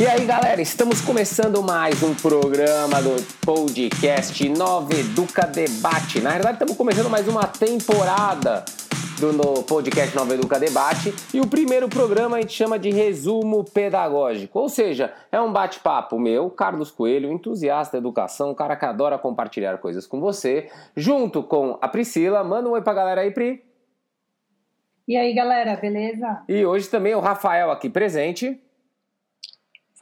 E aí, galera, estamos começando mais um programa do podcast Nova Educa Debate. Na verdade, estamos começando mais uma temporada do podcast Nova Educa Debate e o primeiro programa a gente chama de resumo pedagógico, ou seja, é um bate-papo meu, Carlos Coelho, entusiasta da educação, um cara que adora compartilhar coisas com você, junto com a Priscila. Manda um oi pra galera aí, Pri. E aí, galera, beleza? E hoje também o Rafael aqui presente.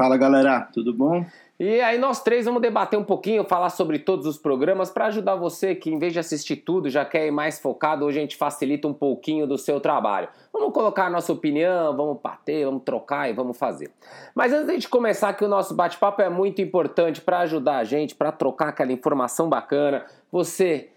Fala galera, tudo bom? E aí nós três vamos debater um pouquinho, falar sobre todos os programas para ajudar você que em vez de assistir tudo já quer ir mais focado, hoje a gente facilita um pouquinho do seu trabalho. Vamos colocar a nossa opinião, vamos bater, vamos trocar e vamos fazer. Mas antes de começar que o nosso bate-papo é muito importante para ajudar a gente, para trocar aquela informação bacana, você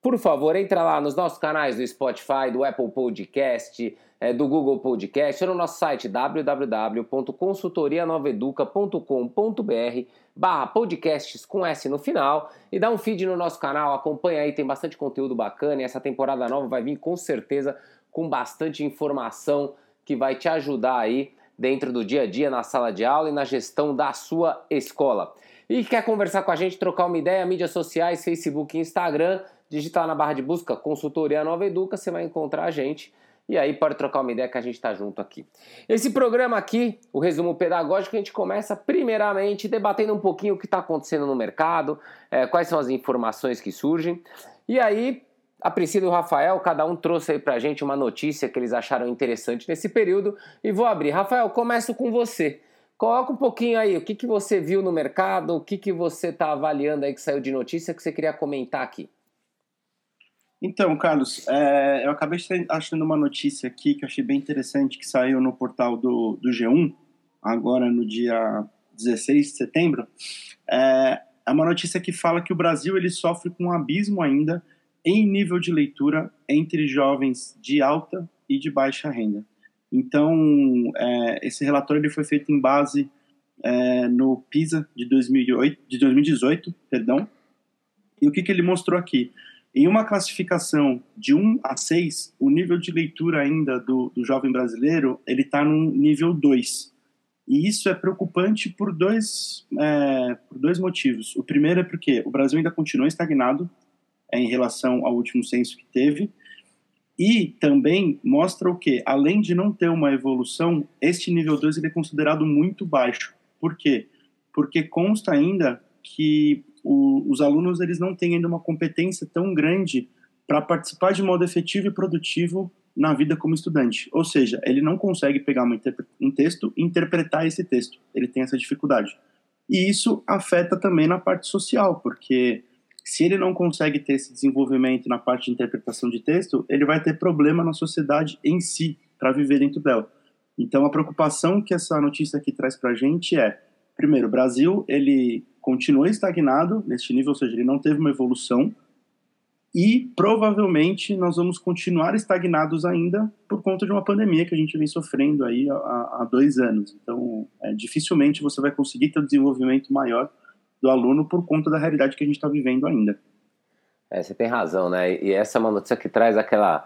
por favor, entra lá nos nossos canais do Spotify, do Apple Podcast, é, do Google Podcast, ou no nosso site www.consultorianoveduca.com.br barra podcasts com S no final e dá um feed no nosso canal, acompanha aí, tem bastante conteúdo bacana e essa temporada nova vai vir com certeza com bastante informação que vai te ajudar aí dentro do dia a dia, na sala de aula e na gestão da sua escola. E quer conversar com a gente, trocar uma ideia, mídias sociais, Facebook e Instagram, digitar na barra de busca Consultoria Nova Educa, você vai encontrar a gente. E aí pode trocar uma ideia que a gente está junto aqui. Esse programa aqui, o resumo pedagógico, a gente começa primeiramente debatendo um pouquinho o que está acontecendo no mercado, é, quais são as informações que surgem. E aí, a Priscila e o Rafael, cada um trouxe aí a gente uma notícia que eles acharam interessante nesse período. E vou abrir. Rafael, começo com você. Coloca um pouquinho aí, o que, que você viu no mercado, o que, que você está avaliando aí que saiu de notícia que você queria comentar aqui. Então, Carlos, é, eu acabei achando uma notícia aqui que eu achei bem interessante, que saiu no portal do, do G1, agora no dia 16 de setembro. É, é uma notícia que fala que o Brasil ele sofre com um abismo ainda em nível de leitura entre jovens de alta e de baixa renda. Então, é, esse relatório ele foi feito em base é, no PISA de, 2008, de 2018, perdão. E o que, que ele mostrou aqui? Em uma classificação de 1 a 6, o nível de leitura ainda do, do jovem brasileiro ele está no nível 2. E isso é preocupante por dois, é, por dois motivos. O primeiro é porque o Brasil ainda continua estagnado é, em relação ao último censo que teve, e também mostra o que, além de não ter uma evolução, este nível 2 ele é considerado muito baixo. Por quê? Porque consta ainda que o, os alunos eles não têm ainda uma competência tão grande para participar de modo efetivo e produtivo na vida como estudante. Ou seja, ele não consegue pegar um texto e interpretar esse texto. Ele tem essa dificuldade. E isso afeta também na parte social, porque se ele não consegue ter esse desenvolvimento na parte de interpretação de texto, ele vai ter problema na sociedade em si, para viver dentro dela. Então, a preocupação que essa notícia aqui traz para a gente é, primeiro, o Brasil, ele continua estagnado neste nível, ou seja, ele não teve uma evolução e provavelmente nós vamos continuar estagnados ainda por conta de uma pandemia que a gente vem sofrendo aí há, há dois anos. Então, é, dificilmente você vai conseguir ter um desenvolvimento maior do aluno por conta da realidade que a gente está vivendo ainda. É, você tem razão, né? E essa é uma notícia que traz aquela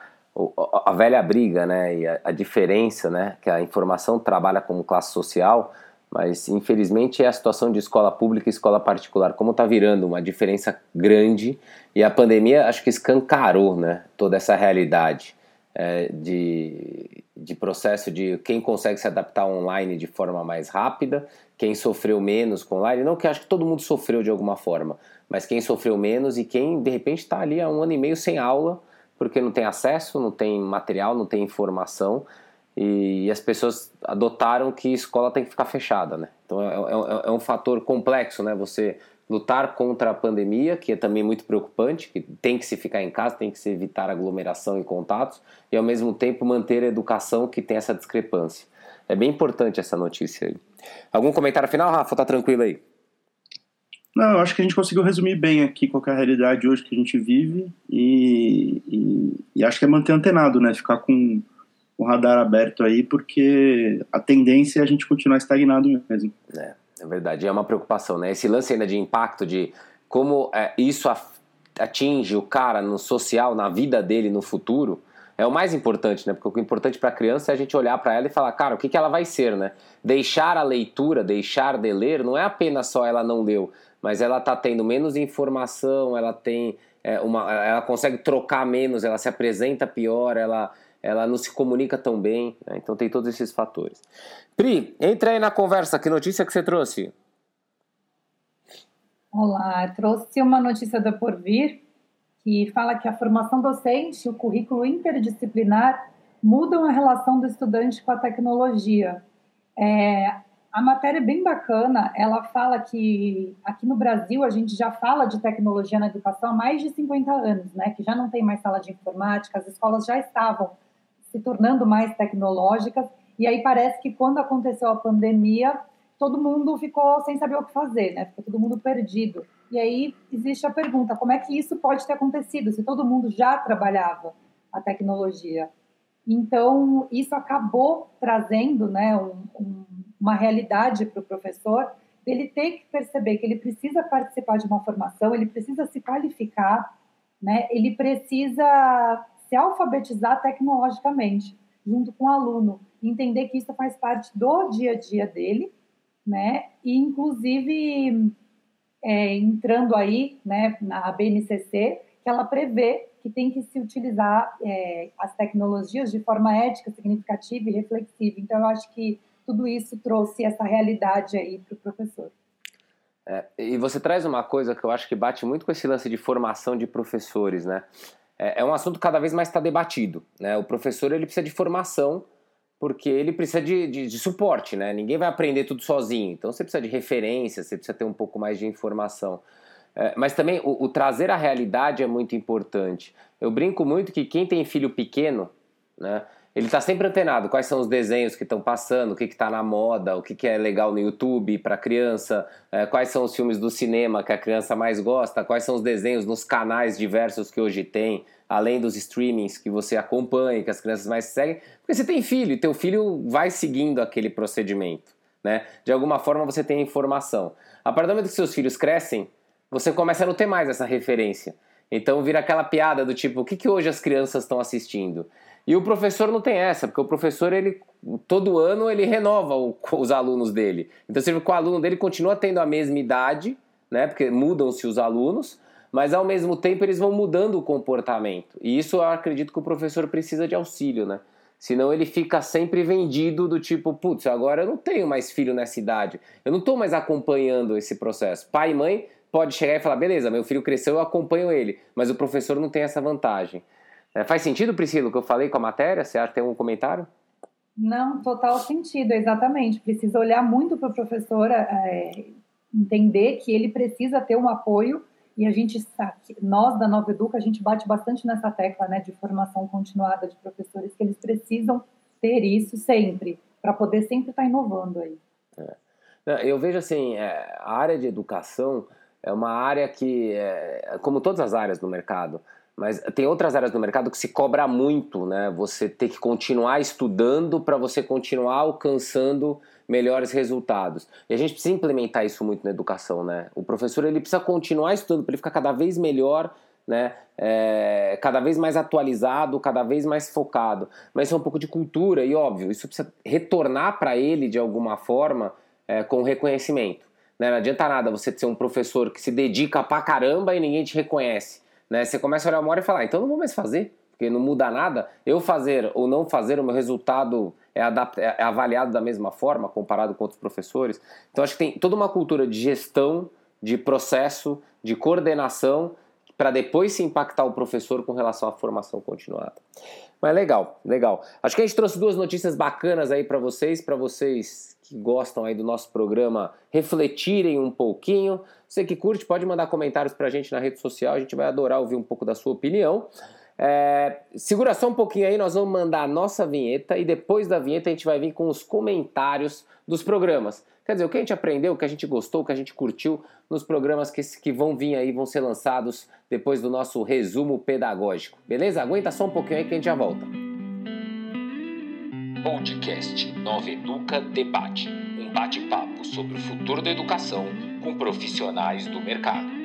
a velha briga, né? E a, a diferença, né? Que a informação trabalha como classe social mas, infelizmente, é a situação de escola pública e escola particular, como está virando uma diferença grande. E a pandemia, acho que escancarou né, toda essa realidade é, de, de processo de quem consegue se adaptar online de forma mais rápida, quem sofreu menos com online. Não que acho que todo mundo sofreu de alguma forma, mas quem sofreu menos e quem, de repente, está ali há um ano e meio sem aula, porque não tem acesso, não tem material, não tem informação e, e as pessoas adotaram que escola tem que ficar fechada, né? Então é, é, é, um fator complexo, né? Você lutar contra a pandemia, que é também muito preocupante, que tem que se ficar em casa, tem que se evitar aglomeração e contatos, e ao mesmo tempo manter a educação que tem essa discrepância. É bem importante essa notícia aí. Algum comentário final, Rafa? Tá tranquilo aí? Não, eu acho que a gente conseguiu resumir bem aqui qual é a realidade hoje que a gente vive e, e, e acho que é manter antenado, né? Ficar com o radar aberto aí, porque a tendência é a gente continuar estagnado mesmo. É, é verdade, é uma preocupação, né? Esse lance ainda de impacto, de como é, isso atinge o cara no social, na vida dele no futuro, é o mais importante, né? Porque o importante para a criança é a gente olhar para ela e falar, cara, o que, que ela vai ser, né? Deixar a leitura, deixar de ler, não é apenas só ela não leu, mas ela está tendo menos informação, ela tem é, uma, ela consegue trocar menos, ela se apresenta pior, ela, ela não se comunica tão bem, né? então tem todos esses fatores. Pri, entra aí na conversa, que notícia que você trouxe? Olá, trouxe uma notícia da Porvir que fala que a formação docente o currículo interdisciplinar mudam a relação do estudante com a tecnologia. É, a matéria é bem bacana, ela fala que aqui no Brasil a gente já fala de tecnologia na educação há mais de 50 anos, né? Que já não tem mais sala de informática, as escolas já estavam se tornando mais tecnológicas, e aí parece que quando aconteceu a pandemia, todo mundo ficou sem saber o que fazer, né? Ficou todo mundo perdido. E aí existe a pergunta: como é que isso pode ter acontecido se todo mundo já trabalhava a tecnologia? Então, isso acabou trazendo né, um, um, uma realidade para o professor ele ter que perceber que ele precisa participar de uma formação, ele precisa se qualificar, né, ele precisa se alfabetizar tecnologicamente, junto com o aluno, entender que isso faz parte do dia a dia dele, né, e inclusive é, entrando aí né, na BNCC, que ela prevê que tem que se utilizar é, as tecnologias de forma ética, significativa e reflexiva. Então, eu acho que tudo isso trouxe essa realidade aí para o professor. É, e você traz uma coisa que eu acho que bate muito com esse lance de formação de professores, né? É, é um assunto cada vez mais está debatido, né? O professor ele precisa de formação porque ele precisa de, de, de, suporte, né? Ninguém vai aprender tudo sozinho, então você precisa de referência, você precisa ter um pouco mais de informação. É, mas também o, o, trazer a realidade é muito importante. Eu brinco muito que quem tem filho pequeno, né, ele está sempre antenado. Quais são os desenhos que estão passando, o que está na moda, o que, que é legal no YouTube para criança, é, quais são os filmes do cinema que a criança mais gosta, quais são os desenhos nos canais diversos que hoje tem, além dos streamings que você acompanha, que as crianças mais seguem. Porque você tem filho e teu filho vai seguindo aquele procedimento. Né? De alguma forma você tem informação. A partir do momento que seus filhos crescem, você começa a não ter mais essa referência. Então vira aquela piada do tipo, o que, que hoje as crianças estão assistindo? E o professor não tem essa, porque o professor, ele todo ano, ele renova o, os alunos dele. Então que o aluno dele continua tendo a mesma idade, né? Porque mudam-se os alunos, mas ao mesmo tempo eles vão mudando o comportamento. E isso eu acredito que o professor precisa de auxílio, né? Senão ele fica sempre vendido do tipo, putz, agora eu não tenho mais filho nessa idade. Eu não estou mais acompanhando esse processo. Pai e mãe pode chegar e falar, beleza, meu filho cresceu, eu acompanho ele, mas o professor não tem essa vantagem. É, faz sentido, Priscila, o que eu falei com a matéria? Você acha que tem um comentário? Não, total sentido, exatamente. Precisa olhar muito para o professor, é, entender que ele precisa ter um apoio e a gente, nós da Nova Educa, a gente bate bastante nessa tecla né, de formação continuada de professores, que eles precisam ter isso sempre, para poder sempre estar tá inovando aí. É. Eu vejo assim, é, a área de educação é uma área que, é, como todas as áreas no mercado, mas tem outras áreas do mercado que se cobra muito, né? Você tem que continuar estudando para você continuar alcançando melhores resultados. E a gente precisa implementar isso muito na educação, né? O professor ele precisa continuar estudando para ele ficar cada vez melhor, né? É, cada vez mais atualizado, cada vez mais focado. Mas isso é um pouco de cultura e óbvio, isso precisa retornar para ele de alguma forma é, com reconhecimento. Né? Não adianta nada você ser um professor que se dedica pra caramba e ninguém te reconhece. Né? Você começa a olhar uma hora e falar, ah, então não vou mais fazer, porque não muda nada. Eu fazer ou não fazer, o meu resultado é, é avaliado da mesma forma, comparado com outros professores. Então acho que tem toda uma cultura de gestão, de processo, de coordenação, para depois se impactar o professor com relação à formação continuada. Mas legal, legal. Acho que a gente trouxe duas notícias bacanas aí para vocês, para vocês que gostam aí do nosso programa refletirem um pouquinho. Você que curte, pode mandar comentários para a gente na rede social, a gente vai adorar ouvir um pouco da sua opinião. É, segura só um pouquinho aí, nós vamos mandar a nossa vinheta e depois da vinheta a gente vai vir com os comentários dos programas. Quer dizer, o que a gente aprendeu, o que a gente gostou, o que a gente curtiu nos programas que, que vão vir aí, vão ser lançados depois do nosso resumo pedagógico. Beleza? Aguenta só um pouquinho aí que a gente já volta. Podcast Nova Educa Debate um bate-papo sobre o futuro da educação com profissionais do mercado.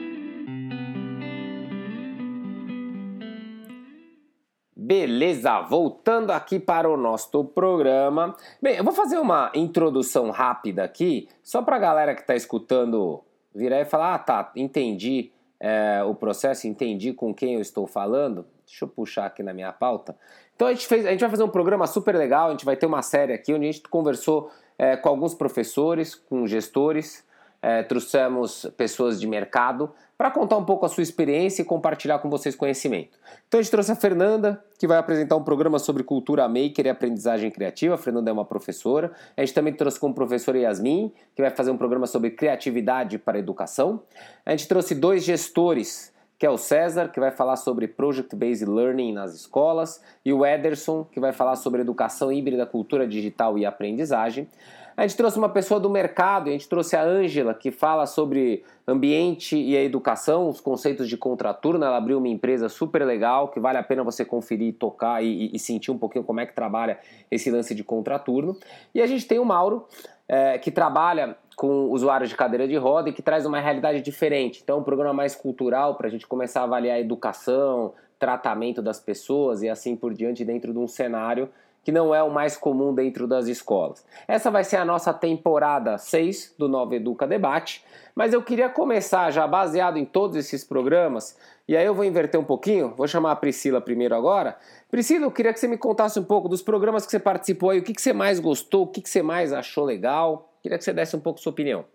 Beleza, voltando aqui para o nosso programa. Bem, eu vou fazer uma introdução rápida aqui, só para a galera que está escutando virar e falar: ah, tá, entendi é, o processo, entendi com quem eu estou falando. Deixa eu puxar aqui na minha pauta. Então a gente, fez, a gente vai fazer um programa super legal, a gente vai ter uma série aqui onde a gente conversou é, com alguns professores, com gestores, é, trouxemos pessoas de mercado para contar um pouco a sua experiência e compartilhar com vocês conhecimento. Então a gente trouxe a Fernanda, que vai apresentar um programa sobre cultura maker e aprendizagem criativa. A Fernanda é uma professora. A gente também trouxe como professora Yasmin, que vai fazer um programa sobre criatividade para educação. A gente trouxe dois gestores, que é o César, que vai falar sobre Project-Based Learning nas escolas, e o Ederson, que vai falar sobre educação híbrida, cultura digital e aprendizagem. A gente trouxe uma pessoa do mercado, a gente trouxe a Ângela, que fala sobre ambiente e a educação, os conceitos de contraturno. Ela abriu uma empresa super legal, que vale a pena você conferir, tocar e, e sentir um pouquinho como é que trabalha esse lance de contraturno. E a gente tem o Mauro, é, que trabalha com usuários de cadeira de roda e que traz uma realidade diferente. Então, um programa mais cultural para a gente começar a avaliar a educação, tratamento das pessoas e assim por diante dentro de um cenário que não é o mais comum dentro das escolas. Essa vai ser a nossa temporada 6 do Nova Educa Debate, mas eu queria começar já baseado em todos esses programas, e aí eu vou inverter um pouquinho, vou chamar a Priscila primeiro agora. Priscila, eu queria que você me contasse um pouco dos programas que você participou aí, o que, que você mais gostou, o que, que você mais achou legal, queria que você desse um pouco sua opinião.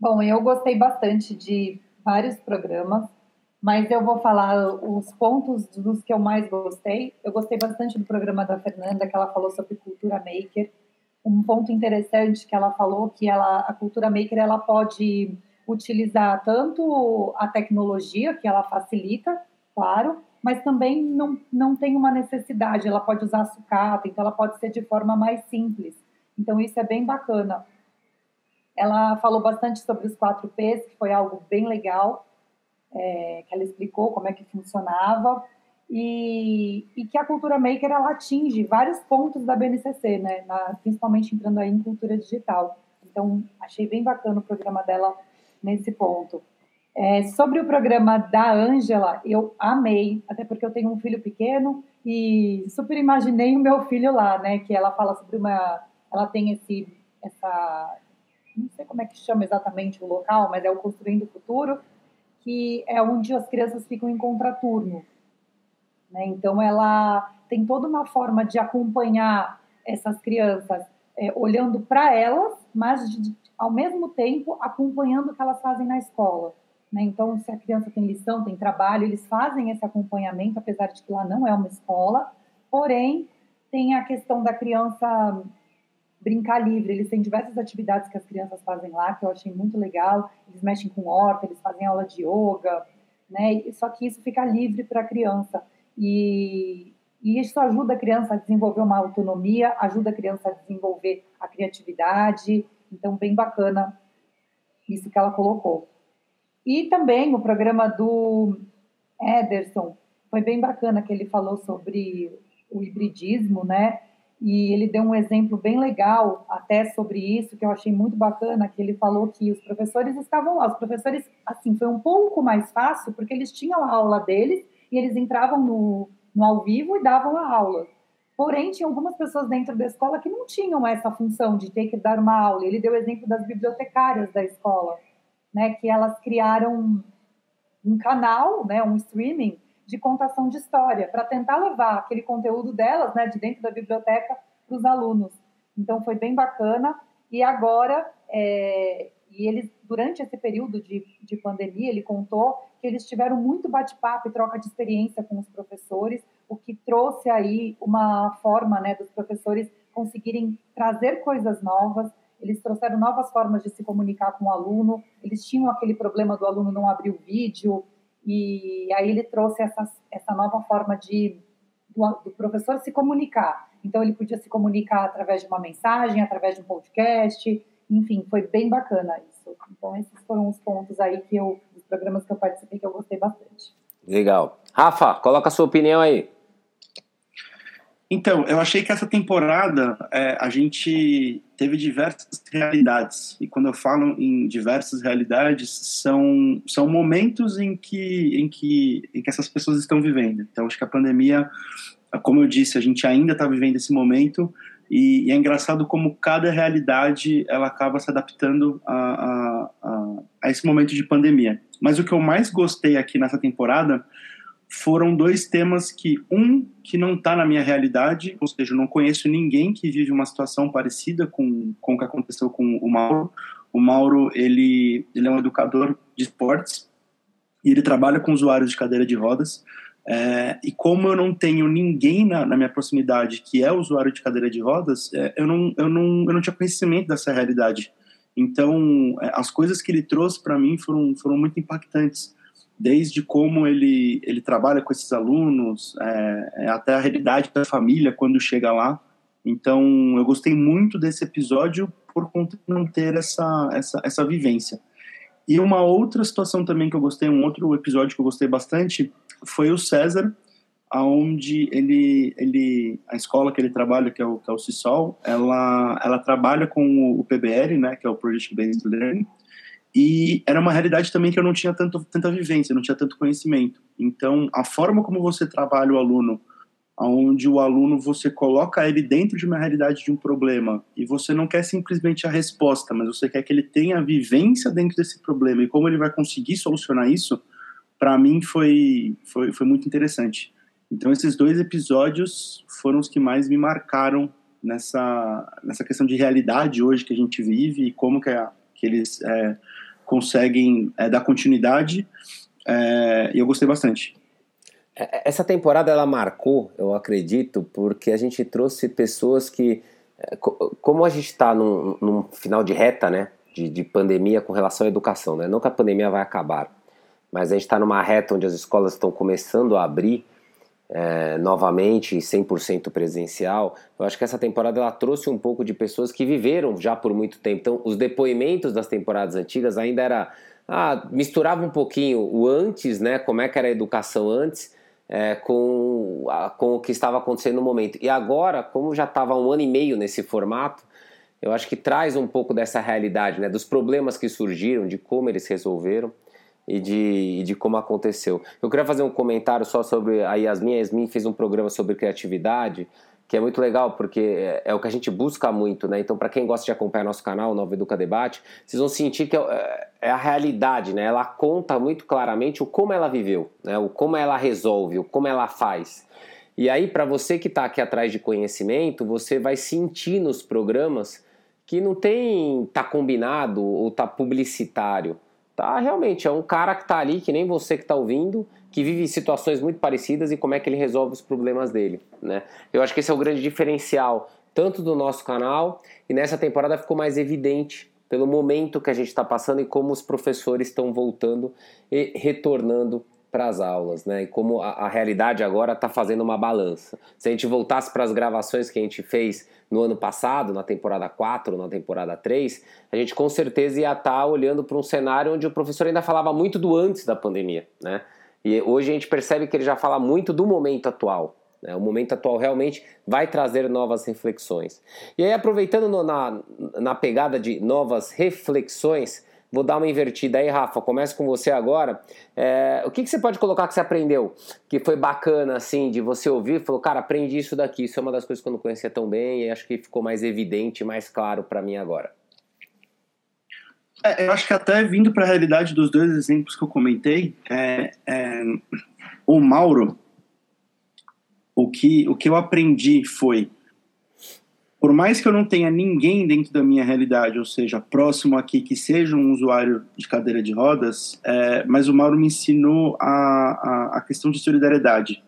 Bom, eu gostei bastante de vários programas, mas eu vou falar os pontos dos que eu mais gostei. Eu gostei bastante do programa da Fernanda, que ela falou sobre cultura maker. Um ponto interessante que ela falou que ela, a cultura maker ela pode utilizar tanto a tecnologia, que ela facilita, claro, mas também não, não tem uma necessidade. Ela pode usar sucata, então ela pode ser de forma mais simples. Então isso é bem bacana. Ela falou bastante sobre os quatro P's, que foi algo bem legal é, que ela explicou como é que funcionava e, e, que a cultura maker ela atinge vários pontos da BNCC, né? Na, principalmente entrando aí em cultura digital. Então achei bem bacana o programa dela nesse ponto. É, sobre o programa da Ângela, eu amei, até porque eu tenho um filho pequeno e super imaginei o meu filho lá, né? Que ela fala sobre uma, ela tem esse, essa, não sei como é que chama exatamente o local, mas é o Construindo o Futuro, que é onde as crianças ficam em contraturno. Né? Então, ela tem toda uma forma de acompanhar essas crianças, é, olhando para elas, mas de, ao mesmo tempo acompanhando o que elas fazem na escola. Né? Então, se a criança tem lição, tem trabalho, eles fazem esse acompanhamento, apesar de que lá não é uma escola, porém, tem a questão da criança brincar livre. Eles têm diversas atividades que as crianças fazem lá, que eu achei muito legal. Eles mexem com horta, eles fazem aula de yoga, né? Só que isso fica livre para a criança. E, e isso ajuda a criança a desenvolver uma autonomia, ajuda a criança a desenvolver a criatividade. Então, bem bacana isso que ela colocou. E também o programa do Ederson foi bem bacana que ele falou sobre o hibridismo, né? E ele deu um exemplo bem legal até sobre isso, que eu achei muito bacana, que ele falou que os professores estavam lá. Os professores, assim, foi um pouco mais fácil, porque eles tinham a aula deles e eles entravam no, no ao vivo e davam a aula. Porém, tinha algumas pessoas dentro da escola que não tinham essa função de ter que dar uma aula. Ele deu o exemplo das bibliotecárias da escola, né, que elas criaram um canal, né, um streaming, de contação de história, para tentar levar aquele conteúdo delas, né, de dentro da biblioteca, para os alunos. Então foi bem bacana. E agora, é, e eles, durante esse período de, de pandemia, ele contou que eles tiveram muito bate-papo e troca de experiência com os professores, o que trouxe aí uma forma né, dos professores conseguirem trazer coisas novas. Eles trouxeram novas formas de se comunicar com o aluno. Eles tinham aquele problema do aluno não abrir o vídeo, e aí ele trouxe essa, essa nova forma de do, do, professor se comunicar. Então ele podia se comunicar através de uma mensagem, através de um podcast, enfim, foi bem bacana isso. Então esses foram os pontos aí que eu, dos programas que eu participei que eu gostei bastante. Legal. Rafa, coloca a sua opinião aí. Então, eu achei que essa temporada é, a gente teve diversas realidades. E quando eu falo em diversas realidades, são, são momentos em que, em, que, em que essas pessoas estão vivendo. Então, acho que a pandemia, como eu disse, a gente ainda está vivendo esse momento. E, e, é engraçado como cada realidade ela acaba se adaptando a, a, a, a esse momento de pandemia. Mas o que eu mais gostei aqui nessa temporada foram dois temas que um que não está na minha realidade, ou seja, eu não conheço ninguém que vive uma situação parecida com, com o que aconteceu com o Mauro. O Mauro ele ele é um educador de esportes e ele trabalha com usuários de cadeira de rodas. É, e como eu não tenho ninguém na, na, minha proximidade que é usuário de cadeira de rodas, é, eu, não, eu, não, eu não tinha conhecimento dessa realidade. Então, é, as coisas que ele trouxe para mim foram, foram muito impactantes desde como ele, ele trabalha com esses alunos, é, é, até a realidade da família quando chega lá. Então, eu gostei muito desse episódio por conta de não ter essa, essa, essa vivência. E uma outra situação também que eu gostei, um outro episódio que eu gostei bastante, foi o César, aonde ele, ele a escola que ele trabalha, que é o, que é o CISOL, ela, ela trabalha com o PBL, né, que é o Project Based Learning, e era uma realidade também que eu não tinha tanto, tanta vivência, não tinha tanto conhecimento. Então, a forma como você trabalha o aluno, onde o aluno você coloca ele dentro de uma realidade de um problema e você não quer simplesmente a resposta, mas você quer que ele tenha a vivência dentro desse problema e como ele vai conseguir solucionar isso, para mim foi, foi, foi muito interessante. Então, esses dois episódios foram os que mais me marcaram nessa, nessa questão de realidade hoje que a gente vive e como que, a, que eles é, conseguem é, dar continuidade é, e eu gostei bastante. É, é, essa temporada ela marcou, eu acredito, porque a gente trouxe pessoas que, é, como a gente está num, num, final de reta, né, de, de, pandemia com relação à educação, né, não que a pandemia vai acabar, mas a gente está numa reta onde as escolas estão começando a abrir é, novamente 100% presencial, eu acho que essa temporada ela trouxe um pouco de pessoas que viveram já por muito tempo. Então, os depoimentos das temporadas antigas ainda era ah, misturava um pouquinho o antes, né? Como é que era a educação antes, é, com, a, com o que estava acontecendo no momento. E agora, como já estava um ano e meio nesse formato, eu acho que traz um pouco dessa realidade, né? Dos problemas que surgiram, de como eles resolveram e de, e de como aconteceu. Eu queria fazer um comentário só sobre a Yasmin. A Yasmin fez um programa sobre criatividade que é muito legal, porque é, é o que a gente busca muito, né? Então, para quem gosta de acompanhar nosso canal, Nova Educa Debate, vocês vão sentir que é, é, a realidade, né? Ela conta muito claramente o como ela viveu, né? O como ela resolve, o como ela faz. E aí, para você que está aqui atrás de conhecimento, você vai sentir nos programas que não tem tá combinado ou tá publicitário tá realmente é um cara que tá ali, que nem você que tá ouvindo, que vive situações muito parecidas e como é que ele resolve os problemas dele, né? Eu acho que esse é o grande diferencial tanto do nosso canal e nessa temporada ficou mais evidente pelo momento que a gente está passando e como os professores estão voltando e retornando para as aulas, né? E como a, a realidade agora está fazendo uma balança. Se a gente voltasse para as gravações que a gente fez no ano passado, na temporada 4, na temporada 3, a gente com certeza ia estar tá olhando para um cenário onde o professor ainda falava muito do antes da pandemia, né? E hoje a gente percebe que ele já fala muito do momento atual. Né? O momento atual realmente vai trazer novas reflexões. E aí, aproveitando no, na, na pegada de novas reflexões, Vou dar uma invertida aí, Rafa. Começo com você agora. É, o que, que você pode colocar que você aprendeu que foi bacana, assim, de você ouvir? Falou, cara, aprendi isso daqui. Isso é uma das coisas que eu não conhecia tão bem e acho que ficou mais evidente, mais claro para mim agora. É, eu acho que até vindo para a realidade dos dois exemplos que eu comentei, é, é, o Mauro, o que, o que eu aprendi foi por mais que eu não tenha ninguém dentro da minha realidade, ou seja, próximo aqui que seja um usuário de cadeira de rodas, é, mas o Mauro me ensinou a, a, a, questão de solidariedade.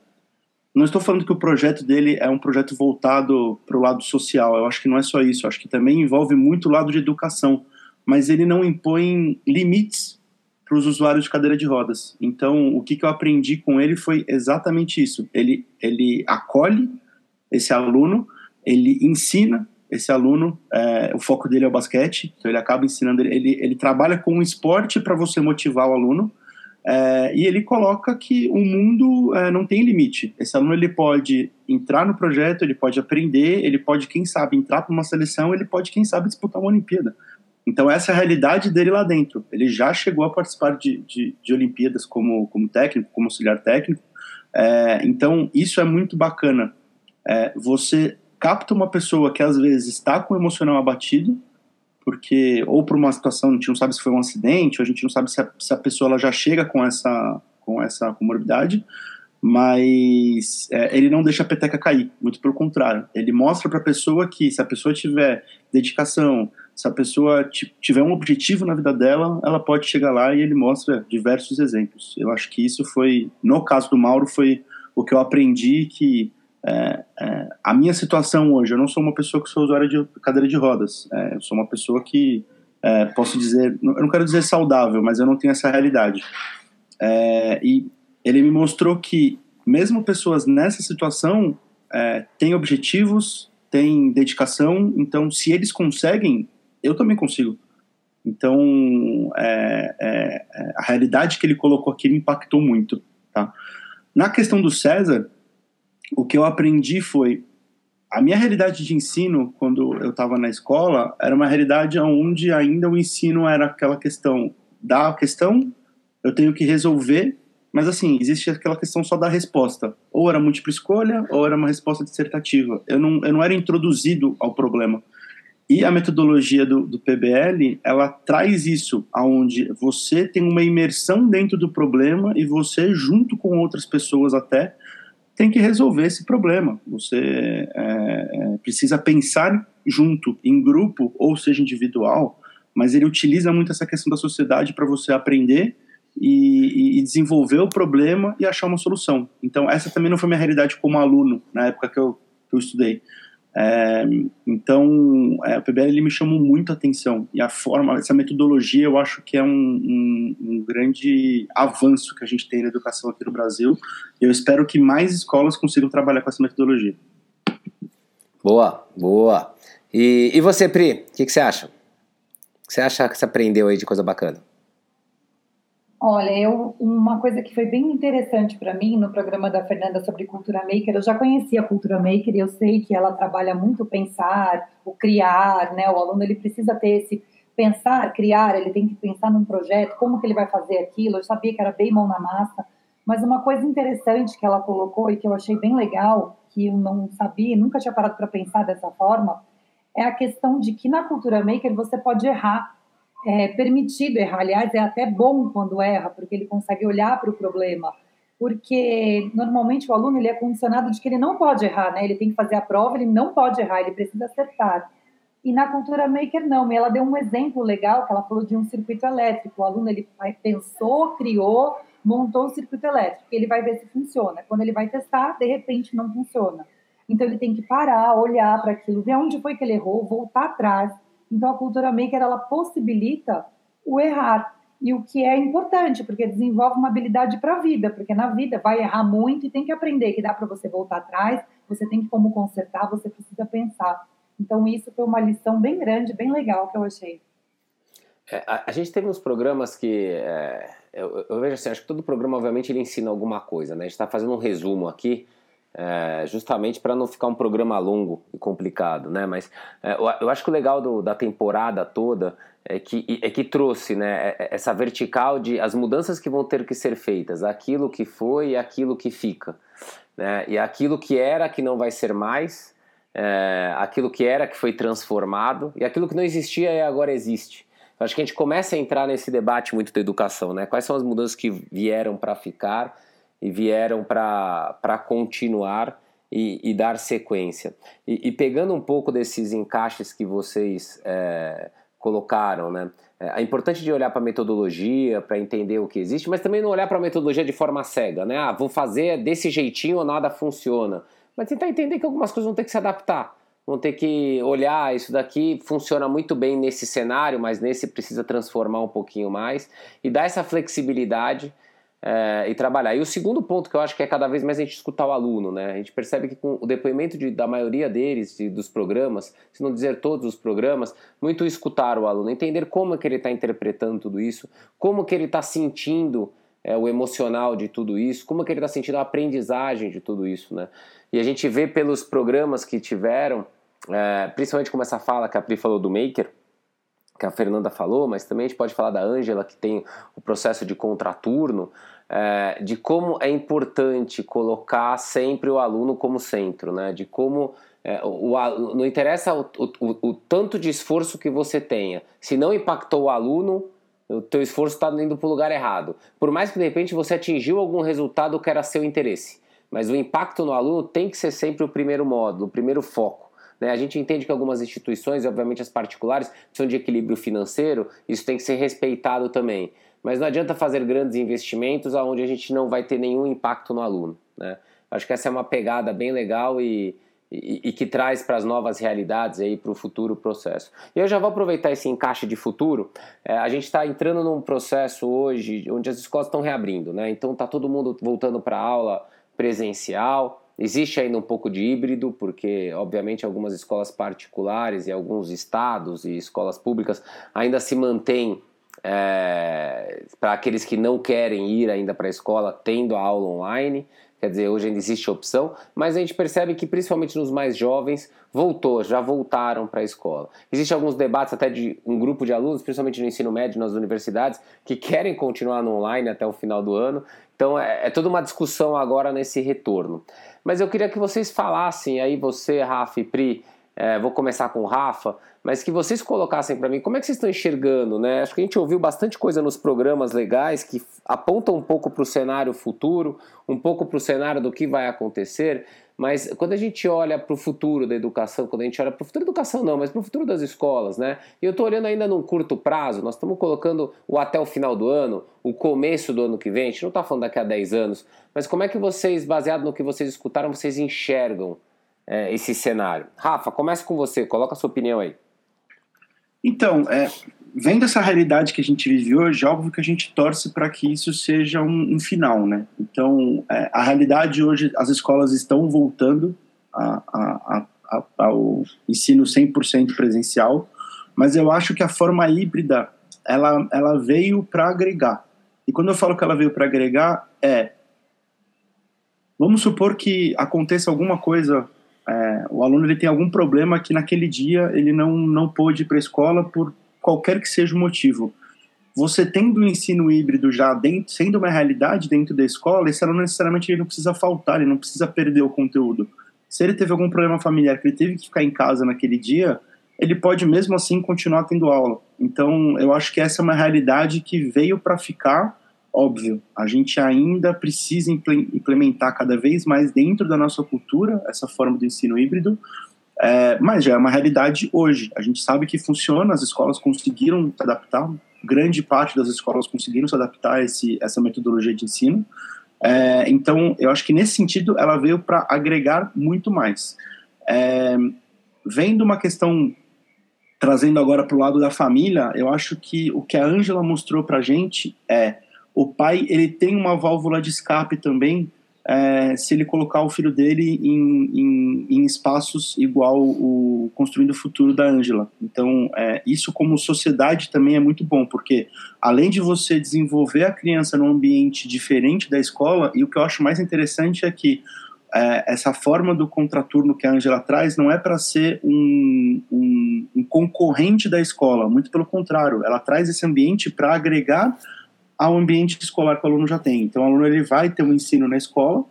Não estou falando que o projeto dele é um projeto voltado para o lado social, eu acho que não é só isso, eu acho que também envolve muito o lado de educação, mas ele não impõe limites para os usuários de cadeira de rodas. Então, o que, que eu aprendi com ele foi exatamente isso. Ele, ele acolhe esse aluno, ele ensina esse aluno, é, o foco dele é o basquete, então ele acaba ensinando, ele, ele trabalha com o esporte para você motivar o aluno, É, e ele coloca que o mundo é, não tem limite. Esse aluno ele pode entrar no projeto, ele pode aprender, ele pode, quem sabe, entrar para uma seleção, ele pode, quem sabe, disputar uma Olimpíada. Então, essa é a realidade dele lá dentro. Ele já chegou a participar de, de, de Olimpíadas como, como técnico, como auxiliar técnico. É, então, isso é muito bacana. Você capta uma pessoa que às vezes está com o emocional abatido, porque ou por uma situação a gente não sabe se foi um acidente, ou a gente não sabe se a, se a pessoa ela já chega com essa com essa comorbidade, mas é, ele não deixa a peteca cair, muito pelo contrário, ele mostra para a pessoa que se a pessoa tiver dedicação, se a pessoa tiver um objetivo na vida dela, ela pode chegar lá e ele mostra diversos exemplos. Eu acho que isso foi, no caso do Mauro, foi o que eu aprendi que é, é, a minha situação hoje, eu não sou uma pessoa que sou usuária de cadeira de rodas. É, eu sou uma pessoa que, é, posso dizer, eu não quero dizer saudável, mas eu não tenho essa realidade. É, e ele me mostrou que, mesmo pessoas nessa situação, é, têm objetivos, têm dedicação, então, se eles conseguem, eu também consigo. Então, a realidade que ele colocou aqui me impactou muito. Tá? Na questão do César, o que eu aprendi foi a minha realidade de ensino quando eu estava na escola era uma realidade onde ainda o ensino era aquela questão da questão eu tenho que resolver mas assim existe aquela questão só da resposta. Ou era múltipla escolha ou era uma resposta dissertativa. Eu não eu não era introduzido ao problema. E a metodologia do, do PBL ela traz isso aonde você tem uma imersão dentro do problema e você junto com outras pessoas até tem que resolver esse problema. Você é, é, precisa pensar junto, em grupo, ou seja, individual, mas ele utiliza muito essa questão da sociedade para você aprender e, e, desenvolver o problema e achar uma solução. Então, essa também não foi minha realidade como aluno na época que eu, que eu estudei. É, então, é, o PBL ele me chamou muito a atenção e a forma, essa metodologia eu acho que é um, um, um, grande avanço que a gente tem na educação aqui no Brasil. Eu espero que mais escolas consigam trabalhar com essa metodologia. Boa, boa. E, e você, Pri, o que, que, você acha? O que você acha que você aprendeu aí de coisa bacana? Olha, eu, uma coisa que foi bem interessante para mim no programa da Fernanda sobre cultura maker, eu já conhecia a cultura maker e eu sei que ela trabalha muito o pensar, o criar, né? O aluno ele precisa ter esse pensar, criar, ele tem que pensar num projeto, como que ele vai fazer aquilo. Eu sabia que era bem mão na massa, mas uma coisa interessante que ela colocou e que eu achei bem legal, que eu não sabia, nunca tinha parado para pensar dessa forma, é a questão de que na cultura maker você pode errar é permitido errar. Aliás, é até bom quando erra, porque ele consegue olhar para o problema. Porque normalmente o aluno ele é condicionado de que ele não pode errar, né? Ele tem que fazer a prova, ele não pode errar, ele precisa acertar. E na cultura maker não. E ela deu um exemplo legal que ela falou de um circuito elétrico. O aluno ele pensou, criou, montou o circuito elétrico. Ele vai ver se funciona. Quando ele vai testar, de repente não funciona. Então ele tem que parar, olhar para aquilo, ver onde foi que ele errou, voltar atrás então, a cultura maker ela possibilita o errar. E o que é importante, porque desenvolve uma habilidade para a vida, porque na vida vai errar muito e tem que aprender que dá para você voltar atrás, você tem que como consertar, você precisa pensar. Então, isso foi uma lição bem grande, bem legal que eu achei. É, a, a, gente teve uns programas que. É, eu, eu, vejo assim, acho que todo programa, obviamente, ele ensina alguma coisa, né? A gente está fazendo um resumo aqui é, justamente para não ficar um programa longo e complicado, né? Mas é, eu, acho que o legal do, da temporada toda é que, é que trouxe né, é, é, essa vertical de as mudanças que vão ter que ser feitas, aquilo que foi e aquilo que fica. Né? E aquilo que era que não vai ser mais, é, aquilo que era que foi transformado e aquilo que não existia e agora existe. Eu acho que a gente começa a entrar nesse debate muito da educação, né? Quais são as mudanças que vieram para ficar? E vieram para continuar e, e, dar sequência. E, e, pegando um pouco desses encaixes que vocês é, colocaram, né? É, é importante de olhar para a metodologia, para entender o que existe, mas também não olhar para a metodologia de forma cega, né? Ah, vou fazer desse jeitinho ou nada funciona. Mas tentar entender que algumas coisas vão ter que se adaptar. Vão ter que olhar, isso daqui funciona muito bem nesse cenário, mas nesse precisa transformar um pouquinho mais. E dar essa flexibilidade é, e trabalhar. E o segundo ponto que eu acho que é cada vez mais a gente escutar o aluno, né? A gente percebe que com o depoimento de, da maioria deles, de, dos programas, se não dizer todos os programas, muito escutar o aluno, entender como é que ele está interpretando tudo isso, como que ele está sentindo é, o emocional de tudo isso, como que ele está sentindo a aprendizagem de tudo isso, né? E a gente vê pelos programas que tiveram, é, principalmente como essa fala que a Pri falou do Maker, que a Fernanda falou, mas também a gente pode falar da Ângela, que tem o processo de contraturno, é, de como é importante colocar sempre o aluno como centro, né? De como é, o, o, não interessa o, o, tanto de esforço que você tenha, se não impactou o aluno, o teu esforço está indo para o lugar errado. Por mais que de repente você atingiu algum resultado que era seu interesse, mas o impacto no aluno tem que ser sempre o primeiro módulo, o primeiro foco. Né? A gente entende que algumas instituições, obviamente as particulares, precisam de equilíbrio financeiro, isso tem que ser respeitado também. Mas não adianta fazer grandes investimentos onde a gente não vai ter nenhum impacto no aluno. Né? Acho que essa é uma pegada bem legal e, e, e que traz para as novas realidades aí para o futuro processo. E eu já vou aproveitar esse encaixe de futuro. É, a gente está entrando num processo hoje onde as escolas estão reabrindo, né? Então está todo mundo voltando para aula presencial. Existe ainda um pouco de híbrido, porque, obviamente, algumas escolas particulares e alguns estados e escolas públicas ainda se mantêm é, para aqueles que não querem ir ainda para a escola, tendo a aula online. Quer dizer, hoje ainda existe opção, mas a gente percebe que principalmente nos mais jovens voltou, já voltaram para a escola. Existem alguns debates até de um grupo de alunos, principalmente no ensino médio nas universidades, que querem continuar no online até o final do ano. Então é, é toda uma discussão agora nesse retorno. Mas eu queria que vocês falassem aí, você, Rafa e Pri, é, vou começar com o Rafa, mas que vocês colocassem para mim como é que vocês estão enxergando, né? Acho que a gente ouviu bastante coisa nos programas legais que apontam um pouco para o cenário futuro, um pouco para o cenário do que vai acontecer, mas quando a gente olha para o futuro da educação, quando a gente olha para o futuro da educação não, mas para o futuro das escolas, né? E eu estou olhando ainda num curto prazo, nós estamos colocando o até o final do ano, o começo do ano que vem, a gente não está falando daqui a 10 anos, mas como é que vocês, baseado no que vocês escutaram, vocês enxergam é, esse cenário? Rafa, comece com você, coloca a sua opinião aí. Então, é, vendo essa realidade que a gente vive hoje, óbvio que a gente torce para que isso seja um, um final, né? Então, é, a realidade hoje, as escolas estão voltando a, a, a, ao ensino 100% presencial, mas eu acho que a forma híbrida, ela, ela veio para agregar. E quando eu falo que ela veio para agregar, é... Vamos supor que aconteça alguma coisa é, o aluno ele tem algum problema que naquele dia ele não, não pôde ir para a escola por qualquer que seja o motivo. Você tendo o ensino híbrido já dentro, sendo uma realidade dentro da escola, esse aluno necessariamente ele não precisa faltar, ele não precisa perder o conteúdo. Se ele teve algum problema familiar que ele teve que ficar em casa naquele dia, ele pode mesmo assim continuar tendo aula. Então, eu acho que essa é uma realidade que veio para ficar Óbvio, a gente ainda precisa implementar cada vez mais dentro da nossa cultura essa forma de ensino híbrido, é, mas já é uma realidade hoje. A gente sabe que funciona, as escolas conseguiram se adaptar, grande parte das escolas conseguiram se adaptar a esse, essa metodologia de ensino. É, então, eu acho que nesse sentido ela veio para agregar muito mais. É, vendo uma questão trazendo agora para o lado da família, eu acho que o que a Ângela mostrou para a gente é o pai ele tem uma válvula de escape também é, se ele colocar o filho dele em, em, em espaços igual o Construindo o Futuro da Ângela. Então, é, isso como sociedade também é muito bom, porque além de você desenvolver a criança num ambiente diferente da escola, e o que eu acho mais interessante é que é, essa forma do contraturno que a Ângela traz não é para ser um, um, um concorrente da escola, muito pelo contrário, ela traz esse ambiente para agregar ao ambiente escolar que o aluno já tem. Então, o aluno ele vai ter um ensino na escola,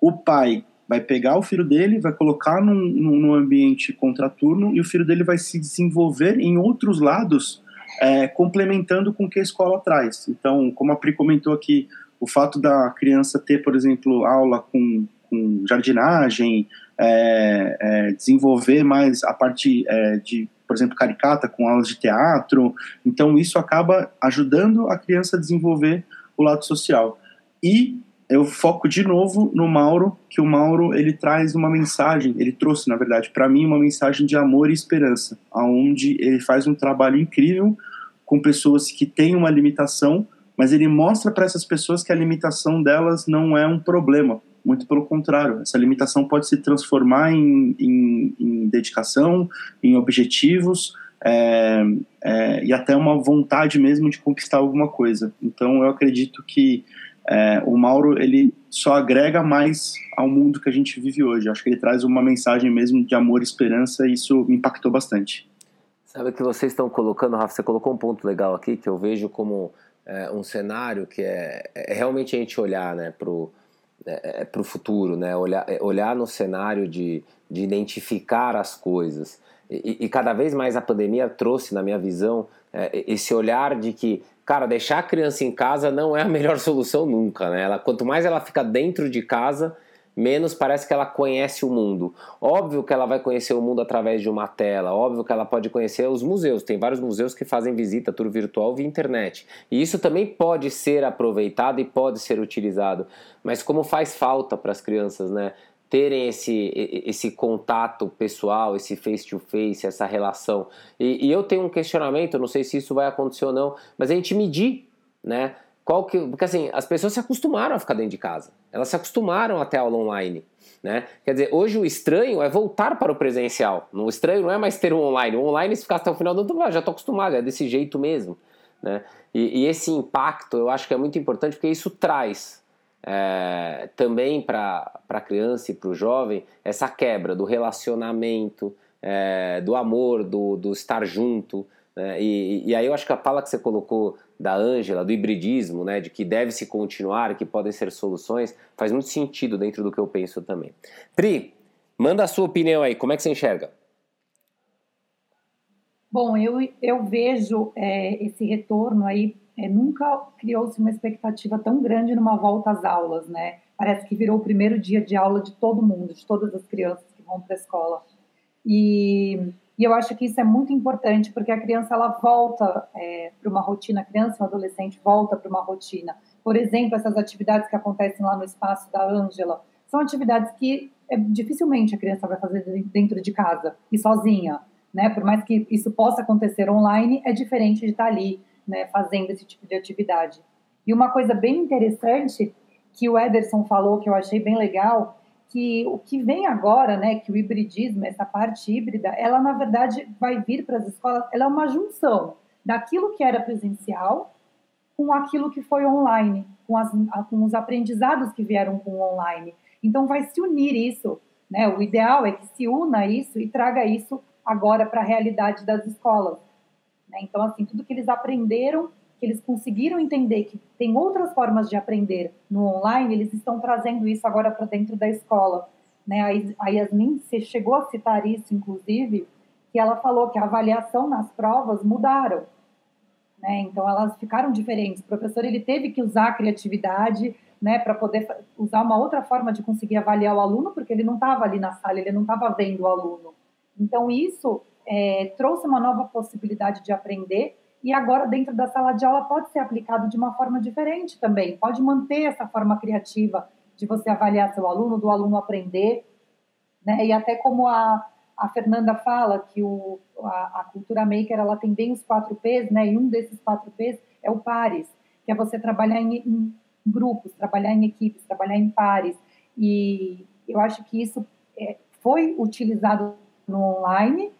o pai vai pegar o filho dele, vai colocar num, num ambiente contraturno e o filho dele vai se desenvolver em outros lados, é, complementando com o que a escola traz. Então, como a Pri comentou aqui, o fato da criança ter, por exemplo, aula com, com jardinagem, é, é, desenvolver mais a parte é, de por exemplo, caricata, com aulas de teatro. Então, isso acaba ajudando a criança a desenvolver o lado social. E eu foco de novo no Mauro, que o Mauro ele traz uma mensagem, ele trouxe, na verdade, para mim uma mensagem de amor e esperança, aonde ele faz um trabalho incrível com pessoas que têm uma limitação, mas ele mostra para essas pessoas que a limitação delas não é um problema, muito pelo contrário, essa limitação pode se transformar em, em, em dedicação, em objetivos é, é, e até uma vontade mesmo de conquistar alguma coisa. Então eu acredito que é, o Mauro ele só agrega mais ao mundo que a gente vive hoje. Acho que ele traz uma mensagem mesmo de amor e esperança e isso me impactou bastante. Sabe que vocês estão colocando, Rafa, você colocou um ponto legal aqui que eu vejo como é, um cenário que é, é, realmente a gente olhar né, para o é, é futuro, né, olhar, é, olhar no cenário de, de identificar as coisas. E, e, cada vez mais a pandemia trouxe, na minha visão, é, esse olhar de que cara, deixar a criança em casa não é a melhor solução nunca, né? Ela, quanto mais ela fica dentro de casa, menos parece que ela conhece o mundo. Óbvio que ela vai conhecer o mundo através de uma tela, óbvio que ela pode conhecer os museus. Tem vários museus que fazem visita, tour virtual via internet. E isso também pode ser aproveitado e pode ser utilizado. Mas como faz falta para as crianças, né? terem esse, esse contato pessoal, esse face-to-face, essa relação. E, e, eu tenho um questionamento, não sei se isso vai acontecer ou não, mas a gente medir, né? Qual que, porque assim, as pessoas se acostumaram a ficar dentro de casa, elas se acostumaram até aula online. Né? Quer dizer, hoje o estranho é voltar para o presencial. O estranho não é mais ter um online. O online, se ficar até o final do ano, já estou acostumado, é desse jeito mesmo. Né? E, e esse impacto eu acho que é muito importante porque isso traz é, também para a criança e para o jovem essa quebra do relacionamento, é, do amor, do, do estar junto. Né? E, e, aí eu acho que a fala que você colocou da Ângela, do hibridismo, né, de que deve se continuar, que podem ser soluções, faz muito sentido dentro do que eu penso também. Pri, manda a sua opinião aí, como é que você enxerga? Bom, eu, eu vejo é, esse retorno aí é, nunca criou-se uma expectativa tão grande numa volta às aulas, né? Parece que virou o primeiro dia de aula de todo mundo, de todas as crianças que vão para a escola. E, e, eu acho que isso é muito importante, porque a criança ela volta é, para uma rotina, a criança e o adolescente volta para uma rotina. Por exemplo, essas atividades que acontecem lá no espaço da Ângela, são atividades que é, dificilmente a criança vai fazer dentro de casa e sozinha, né? Por mais que isso possa acontecer online, é diferente de estar ali né, fazendo esse tipo de atividade. E uma coisa bem interessante que o Ederson falou, que eu achei bem legal, que o que vem agora, né, que o hibridismo, essa parte híbrida, ela na verdade vai vir para as escolas, ela é uma junção daquilo que era presencial com aquilo que foi online, com, as, com os aprendizados que vieram com o online. Então vai se unir isso, né? O ideal é que se una isso e traga isso agora para a realidade das escolas. Né? Então, assim, tudo que eles aprenderam, que eles conseguiram entender que tem outras formas de aprender no online, eles estão trazendo isso agora para dentro da escola. Né? A Yasmin chegou a citar isso, inclusive, que ela falou que a avaliação nas provas mudaram. Né? Então, elas ficaram diferentes. O professor ele teve que usar a criatividade né, para poder usar uma outra forma de conseguir avaliar o aluno, porque ele não estava ali na sala, ele não estava vendo o aluno. Então, isso é, trouxe uma nova possibilidade de aprender e agora dentro da sala de aula pode ser aplicado de uma forma diferente também. Pode manter essa forma criativa de você avaliar seu aluno, do aluno aprender, né? E até como a, a Fernanda fala que o, a, a, cultura maker ela tem bem os quatro P's, né? E um desses quatro P's é o pares, que é você trabalhar em, em grupos, trabalhar em equipes, trabalhar em pares. E eu acho que isso é, foi utilizado no online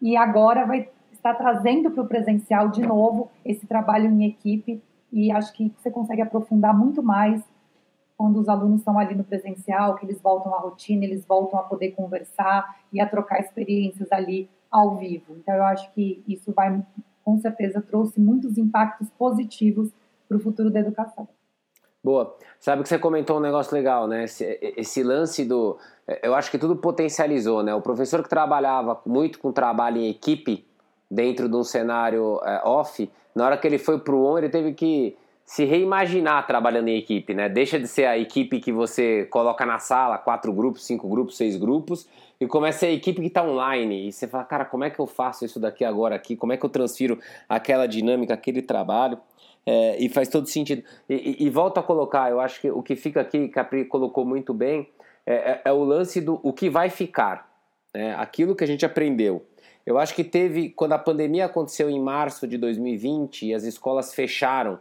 e agora vai estar trazendo para o presencial de novo esse trabalho em equipe e acho que você consegue aprofundar muito mais quando os alunos estão ali no presencial, que eles voltam à rotina, eles voltam a poder conversar e a trocar experiências ali ao vivo. Então eu acho que isso vai com certeza trouxe muitos impactos positivos para o futuro da educação. Boa. Sabe que você comentou um negócio legal, né? Esse, esse, lance do. Eu acho que tudo potencializou, né? O professor que trabalhava muito com trabalho em equipe, dentro de um cenário é, off, na hora que ele foi pro on, ele teve que se reimaginar trabalhando em equipe, né? Deixa de ser a equipe que você coloca na sala, quatro grupos, cinco grupos, seis grupos, e começa a equipe que está online. E você fala, cara, como é que eu faço isso daqui agora aqui? Como é que eu transfiro aquela dinâmica, aquele trabalho? É, e faz todo sentido. E, e, e, volto a colocar, eu acho que o que fica aqui, Capri colocou muito bem, é, é, é o lance do o que vai ficar, né? aquilo que a gente aprendeu. Eu acho que teve, quando a pandemia aconteceu em março de 2020 e as escolas fecharam,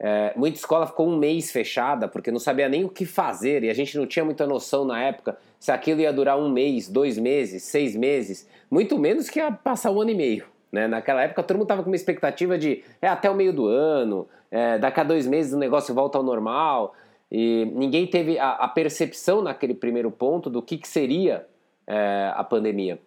é, muita escola ficou um mês fechada porque não sabia nem o que fazer e a gente não tinha muita noção na época se aquilo ia durar um mês, dois meses, seis meses, muito menos que ia passar um ano e meio. Né? Naquela época todo mundo estava com uma expectativa de é até o meio do ano, é, daqui a dois meses o negócio volta ao normal. E ninguém teve a, a percepção naquele primeiro ponto do que, que seria é, a pandemia.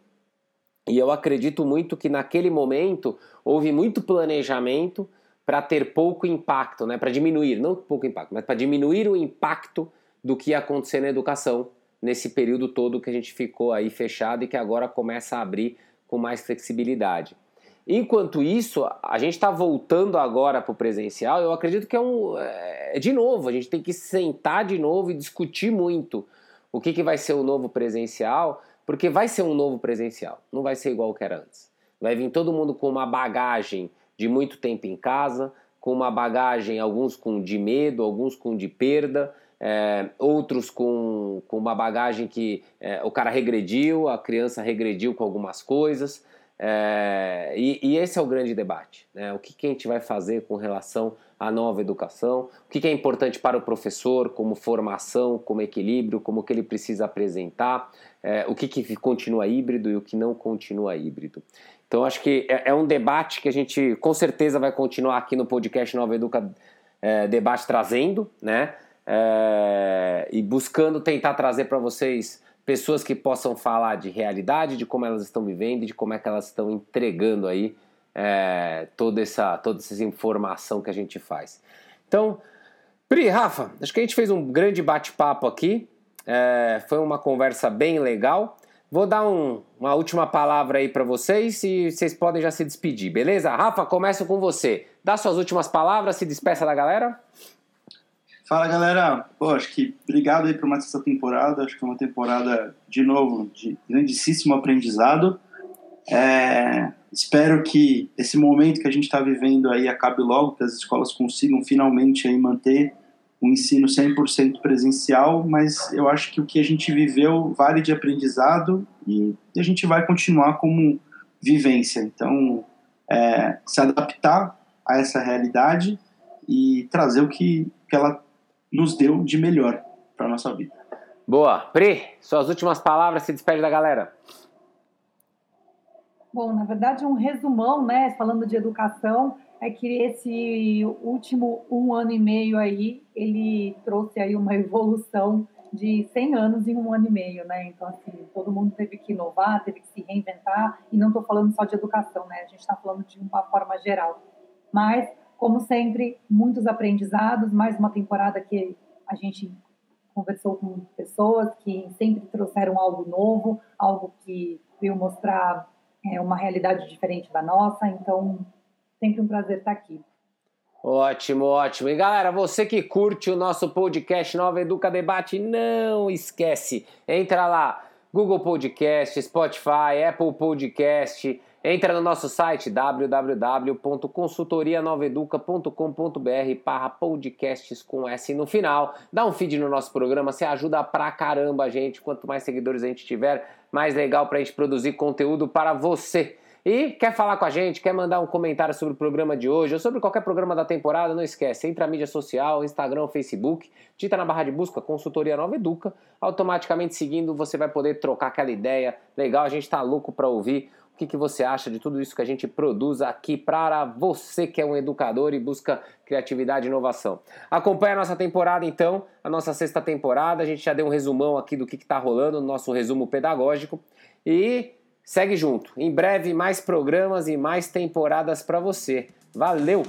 E eu acredito muito que naquele momento houve muito planejamento para ter pouco impacto, né? para diminuir, não pouco impacto, mas para diminuir o impacto do que ia acontecer na educação nesse período todo que a gente ficou aí fechado e que agora começa a abrir com mais flexibilidade. Enquanto isso, a gente está voltando agora para o presencial. Eu acredito que é um. É, de novo, a gente tem que sentar de novo e discutir muito o que, que vai ser o novo presencial, porque vai ser um novo presencial, não vai ser igual que era antes. Vai vir todo mundo com uma bagagem de muito tempo em casa, com uma bagagem, alguns com de medo, alguns com de perda, é, outros com, com uma bagagem que é, o cara regrediu, a criança regrediu com algumas coisas. É, e, e, esse é o grande debate. Né? O que, que, a gente vai fazer com relação à nova educação? O que, que, é importante para o professor como formação, como equilíbrio, como que ele precisa apresentar? É, o que, que continua híbrido e o que não continua híbrido? Então, acho que é, é um debate que a gente com certeza vai continuar aqui no podcast Nova Educa é, Debate trazendo, né? É, e buscando tentar trazer para vocês pessoas que possam falar de realidade, de como elas estão vivendo, de como é que elas estão entregando aí é, toda, essa, toda essa informação que a gente faz. Então, Pri, Rafa, acho que a gente fez um grande bate-papo aqui, é, foi uma conversa bem legal. Vou dar um, uma última palavra aí para vocês e vocês podem já se despedir, beleza? Rafa, começo com você. Dá suas últimas palavras, se despeça da galera. Fala galera, Pô, acho que obrigado aí por mais essa temporada, acho que é uma temporada de novo de grandíssimo aprendizado. É, espero que esse momento que a gente está vivendo aí acabe logo, que as escolas consigam finalmente aí manter o ensino 100% presencial, mas eu acho que o que a gente viveu vale de aprendizado e a gente vai continuar como vivência. Então, é, se adaptar a essa realidade e trazer o que, que ela nos deu de melhor para nossa vida. Boa. Pri, suas últimas palavras, se despede da galera. Bom, na verdade, um resumão, né, falando de educação, é que esse último um ano e meio aí, ele trouxe aí uma evolução de 100 anos em um ano e meio, né? Então, assim, todo mundo teve que inovar, teve que se reinventar, e não estou falando só de educação, né? A gente está falando de uma forma geral. Mas como sempre, muitos aprendizados, mais uma temporada que a gente conversou com pessoas que sempre trouxeram algo novo, algo que veio mostrar é, uma realidade diferente da nossa. Então, sempre um prazer estar aqui. Ótimo, ótimo. E galera, você que curte o nosso podcast Nova Educa Debate, não esquece, entra lá, Google Podcast, Spotify, Apple Podcast, Entra no nosso site www.consultorianoveduca.com.br barra podcasts com S no final. Dá um feed no nosso programa, você ajuda pra caramba a gente. Quanto mais seguidores a gente tiver, mais legal pra gente produzir conteúdo para você. E quer falar com a gente, quer mandar um comentário sobre o programa de hoje ou sobre qualquer programa da temporada, não esquece, entra na mídia social, Instagram, Facebook, digita na barra de busca Consultoria Nova Educa, automaticamente seguindo você vai poder trocar aquela ideia legal, a gente tá louco para ouvir o que, que você acha de tudo isso que a gente produz aqui para você que é um educador e busca criatividade e inovação. Acompanhe a nossa temporada então, a nossa sexta temporada. A gente já deu um resumão aqui do que está rolando no nosso resumo pedagógico. E segue junto. Em breve, mais programas e mais temporadas para você. Valeu!